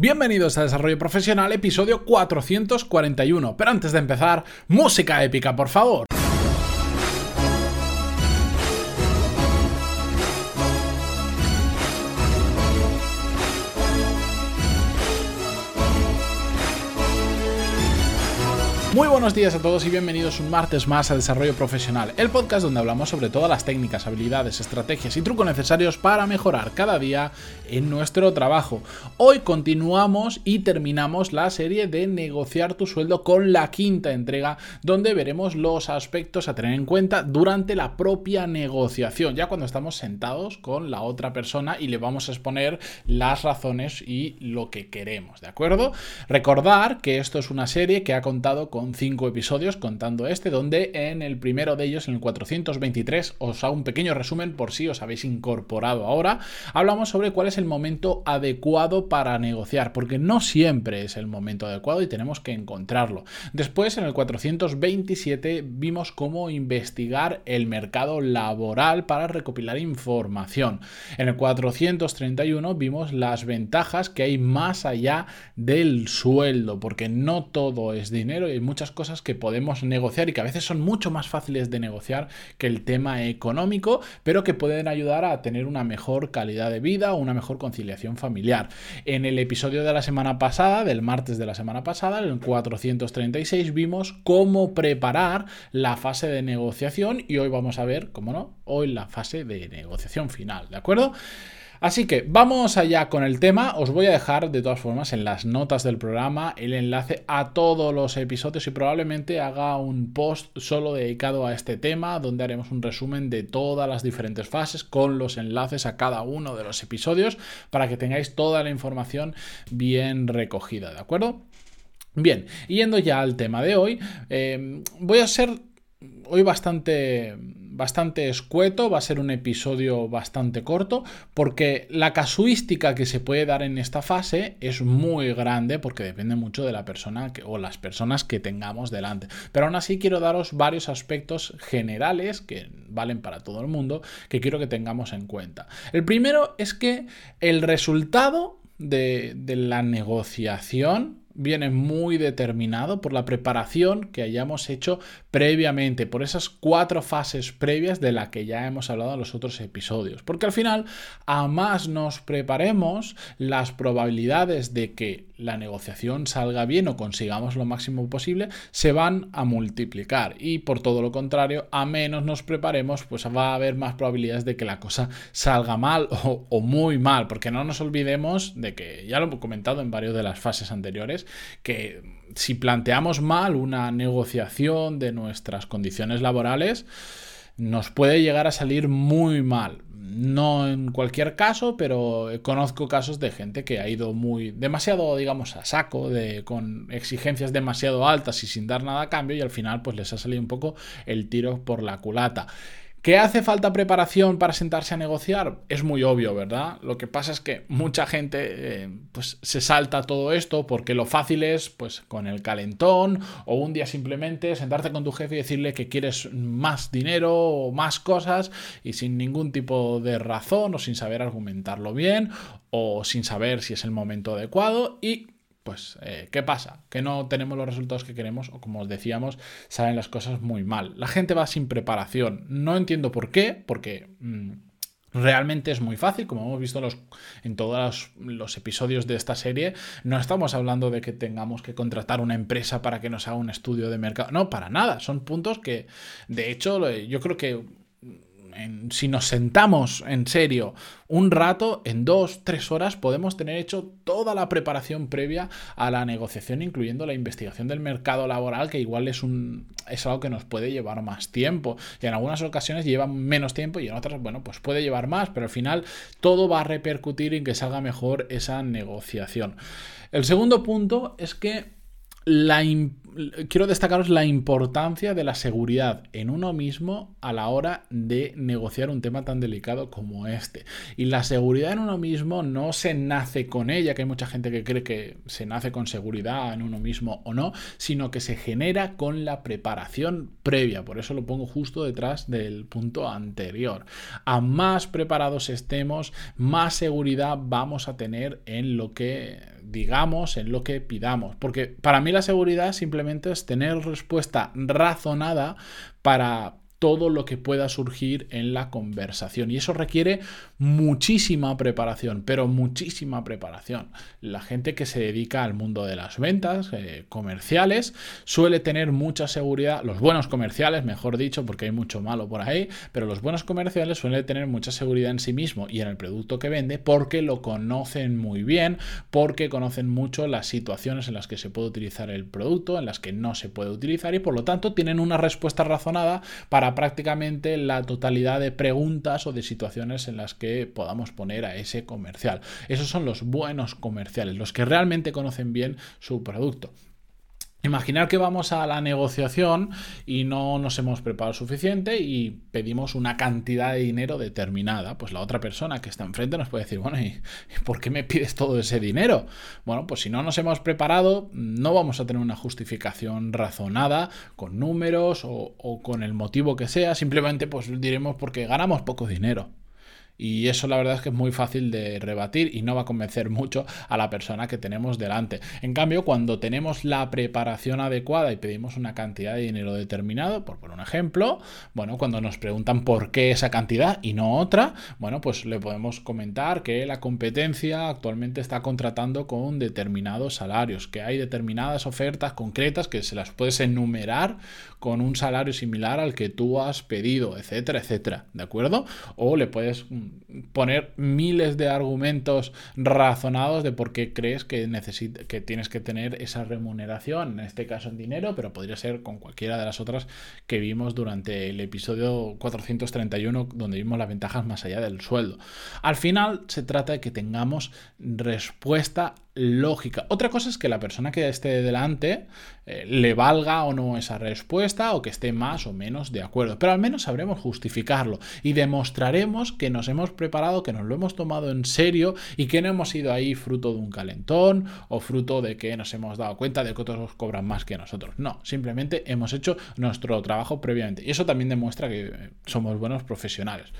Bienvenidos a Desarrollo Profesional, episodio 441. Pero antes de empezar, música épica, por favor. Muy buenos días a todos y bienvenidos un martes más a Desarrollo Profesional, el podcast donde hablamos sobre todas las técnicas, habilidades, estrategias y trucos necesarios para mejorar cada día en nuestro trabajo. Hoy continuamos y terminamos la serie de negociar tu sueldo con la quinta entrega, donde veremos los aspectos a tener en cuenta durante la propia negociación, ya cuando estamos sentados con la otra persona y le vamos a exponer las razones y lo que queremos, ¿de acuerdo? Recordar que esto es una serie que ha contado con cinco episodios contando este, donde en el primero de ellos, en el 423, os hago un pequeño resumen por si os habéis incorporado ahora. Hablamos sobre cuál es el momento adecuado para negociar, porque no siempre es el momento adecuado y tenemos que encontrarlo. Después, en el 427, vimos cómo investigar el mercado laboral para recopilar información. En el 431 vimos las ventajas que hay más allá del sueldo, porque no todo es dinero y hay cosas que podemos negociar y que a veces son mucho más fáciles de negociar que el tema económico, pero que pueden ayudar a tener una mejor calidad de vida o una mejor conciliación familiar. En el episodio de la semana pasada, del martes de la semana pasada, el 436, vimos cómo preparar la fase de negociación y hoy vamos a ver, cómo no, hoy la fase de negociación final, ¿de acuerdo? Así que vamos allá con el tema. Os voy a dejar de todas formas en las notas del programa el enlace a todos los episodios y probablemente haga un post solo dedicado a este tema donde haremos un resumen de todas las diferentes fases con los enlaces a cada uno de los episodios para que tengáis toda la información bien recogida, ¿de acuerdo? Bien, yendo ya al tema de hoy, eh, voy a ser hoy bastante bastante escueto, va a ser un episodio bastante corto, porque la casuística que se puede dar en esta fase es muy grande, porque depende mucho de la persona o las personas que tengamos delante. Pero aún así quiero daros varios aspectos generales que valen para todo el mundo, que quiero que tengamos en cuenta. El primero es que el resultado de la negociación viene muy determinado por la preparación que hayamos hecho previamente, por esas cuatro fases previas de la que ya hemos hablado en los otros episodios. Porque al final, a más nos preparemos, las probabilidades de que la negociación salga bien o consigamos lo máximo posible se van a multiplicar. Y por todo lo contrario, a menos nos preparemos, pues va a haber más probabilidades de que la cosa salga mal o, o muy mal. Porque no nos olvidemos de que, ya lo he comentado en varias de las fases anteriores, que si planteamos mal una negociación de nuestras condiciones laborales, nos puede llegar a salir muy mal. No en cualquier caso, pero conozco casos de gente que ha ido muy demasiado, digamos, a saco, de, con exigencias demasiado altas y sin dar nada a cambio, y al final, pues les ha salido un poco el tiro por la culata. ¿Qué hace falta preparación para sentarse a negociar? Es muy obvio, ¿verdad? Lo que pasa es que mucha gente eh, pues, se salta todo esto porque lo fácil es, pues, con el calentón o un día simplemente sentarte con tu jefe y decirle que quieres más dinero o más cosas y sin ningún tipo de razón o sin saber argumentarlo bien o sin saber si es el momento adecuado y pues, eh, ¿qué pasa? Que no tenemos los resultados que queremos o como os decíamos, salen las cosas muy mal. La gente va sin preparación. No entiendo por qué, porque... Mm, realmente es muy fácil, como hemos visto los, en todos los, episodios de esta serie, no estamos hablando de que tengamos que contratar una empresa para que nos haga un estudio de mercado, no, para nada, son puntos que de hecho yo creo que si nos sentamos en serio un rato, en dos, tres horas, podemos tener hecho toda la preparación previa a la negociación, incluyendo la investigación del mercado laboral, que igual es, un, es algo que nos puede llevar más tiempo. Y en algunas ocasiones lleva menos tiempo y en otras, bueno, pues puede llevar más, pero al final todo va a repercutir en que salga mejor esa negociación. El segundo punto es que quiero destacaros la importancia de la seguridad en uno mismo a la hora de negociar un tema tan delicado como este. Y la seguridad en uno mismo no se nace con ella, que hay mucha gente que cree que se nace con seguridad en uno mismo o no, sino que se genera con la preparación previa. Por eso lo pongo justo detrás del punto anterior. A más preparados estemos, más seguridad vamos a tener en lo que digamos, en lo que pidamos. Porque para mí la seguridad simplemente es tener respuesta razonada para todo lo que pueda surgir en la conversación. Y eso requiere muchísima preparación, pero muchísima preparación. La gente que se dedica al mundo de las ventas eh, comerciales suele tener mucha seguridad, los buenos comerciales, mejor dicho, porque hay mucho malo por ahí, pero los buenos comerciales suelen tener mucha seguridad en sí mismo y en el producto que vende porque lo conocen muy bien, porque conocen mucho las situaciones en las que se puede utilizar el producto, en las que no se puede utilizar y por lo tanto tienen una respuesta razonada para prácticamente la totalidad de preguntas o de situaciones en las que podamos poner a ese comercial. Esos son los buenos comerciales, los que realmente conocen bien su producto. Imaginar que vamos a la negociación y no nos hemos preparado suficiente y pedimos una cantidad de dinero determinada. Pues la otra persona que está enfrente nos puede decir, bueno, ¿y por qué me pides todo ese dinero? Bueno, pues si no nos hemos preparado, no vamos a tener una justificación razonada con números o, o con el motivo que sea. Simplemente pues diremos porque ganamos poco dinero. Y eso la verdad es que es muy fácil de rebatir y no va a convencer mucho a la persona que tenemos delante. En cambio, cuando tenemos la preparación adecuada y pedimos una cantidad de dinero determinado, por un ejemplo, bueno, cuando nos preguntan por qué esa cantidad y no otra, bueno, pues le podemos comentar que la competencia actualmente está contratando con determinados salarios, que hay determinadas ofertas concretas que se las puedes enumerar con un salario similar al que tú has pedido, etcétera, etcétera, ¿de acuerdo? O le puedes poner miles de argumentos razonados de por qué crees que, que tienes que tener esa remuneración, en este caso en dinero, pero podría ser con cualquiera de las otras que vimos durante el episodio 431, donde vimos las ventajas más allá del sueldo. Al final se trata de que tengamos respuesta lógica. Otra cosa es que la persona que esté delante eh, le valga o no esa respuesta o que esté más o menos de acuerdo, pero al menos sabremos justificarlo y demostraremos que nos hemos preparado, que nos lo hemos tomado en serio y que no hemos ido ahí fruto de un calentón o fruto de que nos hemos dado cuenta de que otros cobran más que nosotros. No, simplemente hemos hecho nuestro trabajo previamente y eso también demuestra que eh, somos buenos profesionales.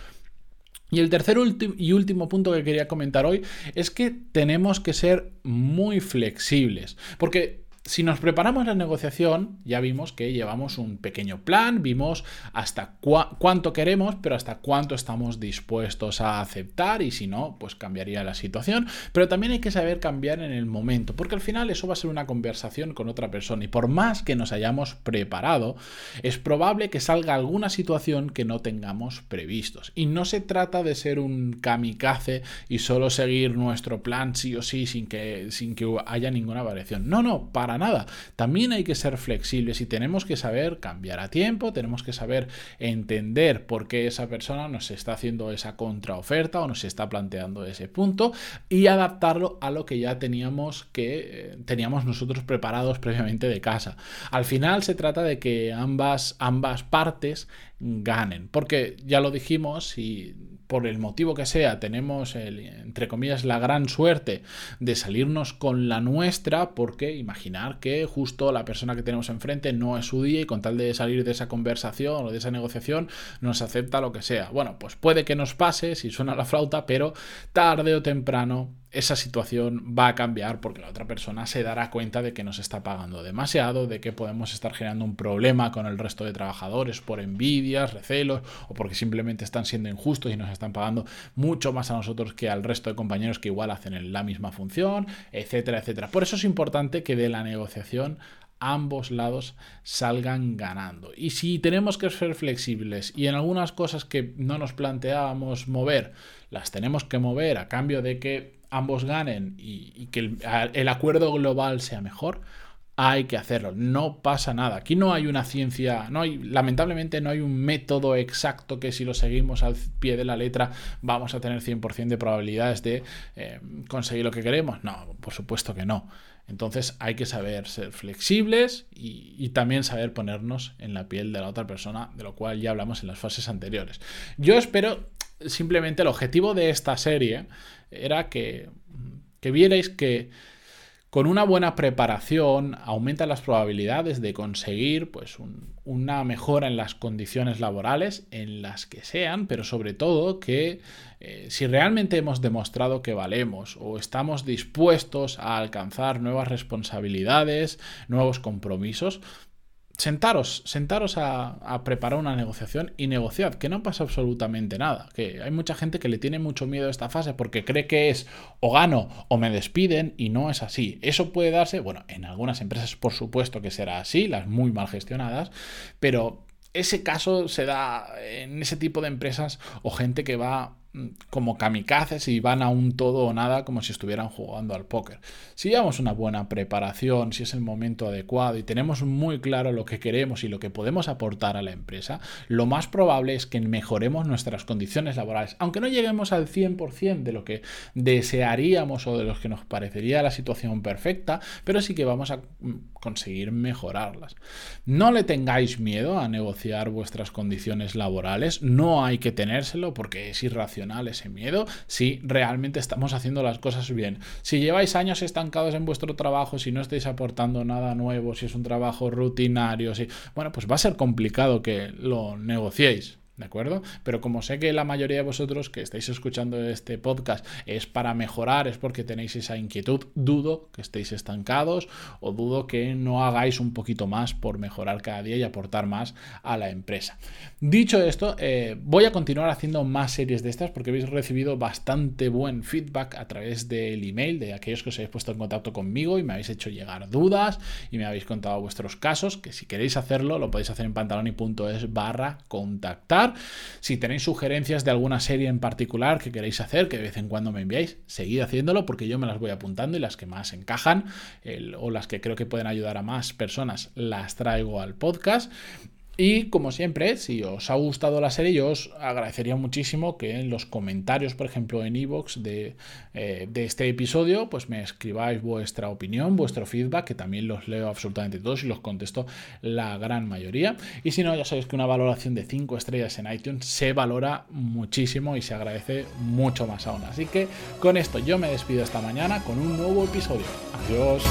Y el tercer y último punto que quería comentar hoy es que tenemos que ser muy flexibles, porque si nos preparamos la negociación, ya vimos que llevamos un pequeño plan, vimos hasta cuánto queremos, pero hasta cuánto estamos dispuestos a aceptar y si no, pues cambiaría la situación. Pero también hay que saber cambiar en el momento, porque al final eso va a ser una conversación con otra persona y por más que nos hayamos preparado, es probable que salga alguna situación que no tengamos previstos. Y no se trata de ser un kamikaze y solo seguir nuestro plan sí o sí sin que, sin que haya ninguna variación. No, no, para nada. También hay que ser flexibles y tenemos que saber cambiar a tiempo, tenemos que saber entender por qué esa persona nos está haciendo esa contraoferta o nos está planteando ese punto y adaptarlo a lo que ya teníamos que eh, teníamos nosotros preparados previamente de casa. Al final se trata de que ambas, ambas partes ganen, porque ya lo dijimos y por el motivo que sea, tenemos, entre comillas, la gran suerte de salirnos con la nuestra, porque imaginar que justo la persona que tenemos enfrente no es su día y con tal de salir de esa conversación o de esa negociación nos acepta lo que sea. Bueno, pues puede que nos pase si suena la flauta, pero tarde o temprano esa situación va a cambiar porque la otra persona se dará cuenta de que nos está pagando demasiado, de que podemos estar generando un problema con el resto de trabajadores por envidias, recelos o porque simplemente están siendo injustos y nos están pagando mucho más a nosotros que al resto de compañeros que igual hacen la misma función, etcétera, etcétera. Por eso es importante que de la negociación ambos lados salgan ganando. Y si tenemos que ser flexibles y en algunas cosas que no nos planteábamos mover, las tenemos que mover a cambio de que ambos ganen y, que el, acuerdo global sea mejor, hay que hacerlo. No pasa nada. Aquí no hay una ciencia, no hay, lamentablemente no hay un método exacto que si lo seguimos al pie de la letra vamos a tener 100% de probabilidades de eh, conseguir lo que queremos. No, por supuesto que no. Entonces hay que saber ser flexibles y, y, también saber ponernos en la piel de la otra persona, de lo cual ya hablamos en las fases anteriores. Yo espero simplemente el objetivo de esta serie era que, que vierais que con una buena preparación aumenta las probabilidades de conseguir pues, una mejora en las condiciones laborales, en las que sean, pero sobre todo que eh, si realmente hemos demostrado que valemos o estamos dispuestos a alcanzar nuevas responsabilidades, nuevos compromisos, sentaros, sentaros a, preparar una negociación y negociad, que no pasa absolutamente nada. Que hay mucha gente que le tiene mucho miedo a esta fase porque cree que es o gano o me despiden y no es así. Eso puede darse, bueno, en algunas empresas por supuesto que será así, las muy mal gestionadas, pero ese caso se da en ese tipo de empresas o gente que va como kamikazes y van a un todo o nada como si estuvieran jugando al póker. Si llevamos una buena preparación, si es el momento adecuado y tenemos muy claro lo que queremos y lo que podemos aportar a la empresa, lo más probable es que mejoremos nuestras condiciones laborales, aunque no lleguemos al 100% de lo que desearíamos o de lo que nos parecería la situación perfecta, pero sí que vamos a conseguir mejorarlas. No le tengáis miedo a negociar vuestras condiciones laborales, no hay que tenérselo porque es irracional ese miedo si realmente estamos haciendo las cosas bien. Si lleváis años estancados en vuestro trabajo, si no estáis aportando nada nuevo, si es un trabajo rutinario, si, bueno, pues va a ser complicado que lo negociéis. ¿De acuerdo? Pero como sé que la mayoría de vosotros que estáis escuchando este podcast es para mejorar, es porque tenéis esa inquietud, dudo que estéis estancados o dudo que no hagáis un poquito más por mejorar cada día y aportar más a la empresa. Dicho esto, eh, voy a continuar haciendo más series de estas porque habéis recibido bastante buen feedback a través del email de aquellos que os habéis puesto en contacto conmigo y me habéis hecho llegar dudas y me habéis contado vuestros casos, que si queréis hacerlo lo podéis hacer en pantaloni.es barra contactar si tenéis sugerencias de alguna serie en particular que queréis hacer, que de vez en cuando me enviáis, seguid haciéndolo porque yo me las voy apuntando y las que más encajan o las que creo que pueden ayudar a más personas las traigo al podcast. Y como siempre, si os ha gustado la serie, yo os agradecería muchísimo que en los comentarios, por ejemplo, en iVoox de, eh, de, este episodio, pues me escribáis vuestra opinión, vuestro feedback, que también los leo absolutamente todos y los contesto la gran mayoría. Y si no, ya sabéis que una valoración de 5 estrellas en iTunes se valora muchísimo y se agradece mucho más aún. Así que con esto yo me despido esta mañana con un nuevo episodio. Adiós.